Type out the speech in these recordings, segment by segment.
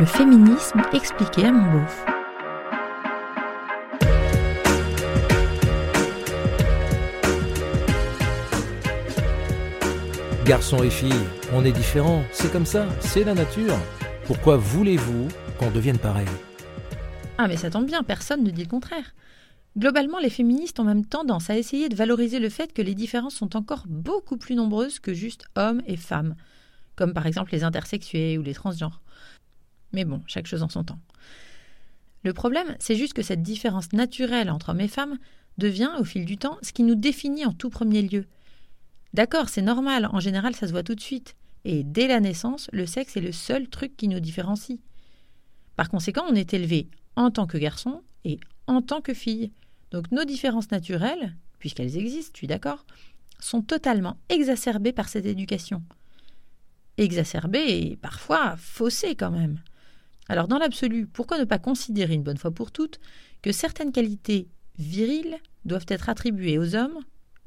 Le féminisme expliqué à mon beauf. Garçons et filles, on est différents, c'est comme ça, c'est la nature. Pourquoi voulez-vous qu'on devienne pareil Ah mais ça tombe bien, personne ne dit le contraire. Globalement, les féministes ont même tendance à essayer de valoriser le fait que les différences sont encore beaucoup plus nombreuses que juste hommes et femmes, comme par exemple les intersexués ou les transgenres. Mais bon, chaque chose en son temps. Le problème, c'est juste que cette différence naturelle entre hommes et femmes devient, au fil du temps, ce qui nous définit en tout premier lieu. D'accord, c'est normal, en général ça se voit tout de suite, et dès la naissance, le sexe est le seul truc qui nous différencie. Par conséquent, on est élevé en tant que garçon et en tant que fille. Donc nos différences naturelles, puisqu'elles existent, je suis d'accord, sont totalement exacerbées par cette éducation. Exacerbées et parfois faussées quand même. Alors dans l'absolu, pourquoi ne pas considérer une bonne fois pour toutes que certaines qualités viriles doivent être attribuées aux hommes?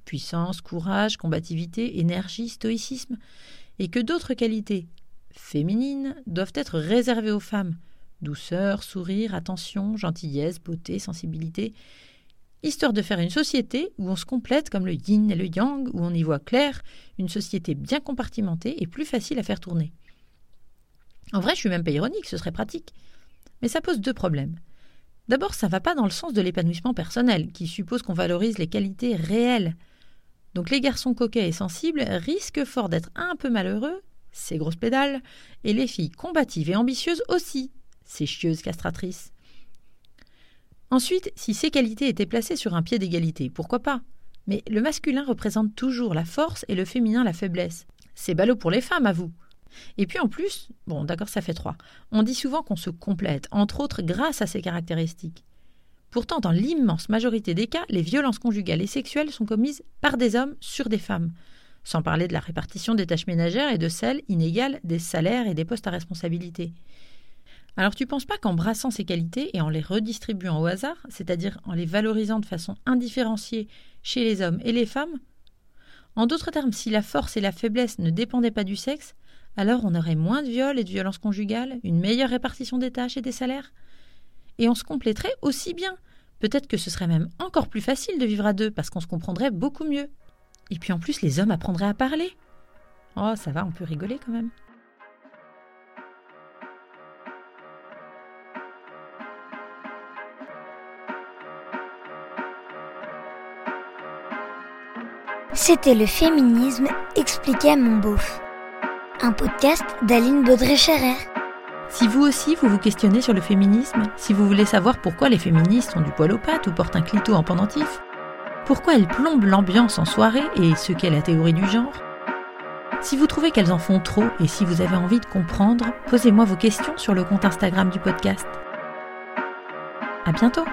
Puissance, courage, combativité, énergie, stoïcisme, et que d'autres qualités féminines doivent être réservées aux femmes? Douceur, sourire, attention, gentillesse, beauté, sensibilité, histoire de faire une société où on se complète comme le yin et le yang, où on y voit clair, une société bien compartimentée et plus facile à faire tourner. En vrai, je suis même pas ironique, ce serait pratique. Mais ça pose deux problèmes. D'abord, ça ne va pas dans le sens de l'épanouissement personnel, qui suppose qu'on valorise les qualités réelles. Donc les garçons coquets et sensibles risquent fort d'être un peu malheureux, ces grosses pédales, et les filles combatives et ambitieuses aussi, ces chieuses castratrices. Ensuite, si ces qualités étaient placées sur un pied d'égalité, pourquoi pas? Mais le masculin représente toujours la force et le féminin la faiblesse. C'est ballot pour les femmes, à vous. Et puis en plus, bon d'accord ça fait trois, on dit souvent qu'on se complète, entre autres grâce à ces caractéristiques. Pourtant, dans l'immense majorité des cas, les violences conjugales et sexuelles sont commises par des hommes sur des femmes, sans parler de la répartition des tâches ménagères et de celle inégale des salaires et des postes à responsabilité. Alors tu penses pas qu'en brassant ces qualités et en les redistribuant au hasard, c'est-à-dire en les valorisant de façon indifférenciée chez les hommes et les femmes, en d'autres termes, si la force et la faiblesse ne dépendaient pas du sexe, alors on aurait moins de viols et de violences conjugales, une meilleure répartition des tâches et des salaires? Et on se compléterait aussi bien. Peut-être que ce serait même encore plus facile de vivre à deux parce qu'on se comprendrait beaucoup mieux. Et puis en plus, les hommes apprendraient à parler. Oh, ça va, on peut rigoler quand même. C'était le féminisme expliqué à mon beauf. Un podcast d'Aline Baudré-Scherer. Si vous aussi vous vous questionnez sur le féminisme, si vous voulez savoir pourquoi les féministes ont du poil aux pattes ou portent un clito en pendentif, pourquoi elles plombent l'ambiance en soirée et ce qu'est la théorie du genre, si vous trouvez qu'elles en font trop et si vous avez envie de comprendre, posez-moi vos questions sur le compte Instagram du podcast. À bientôt!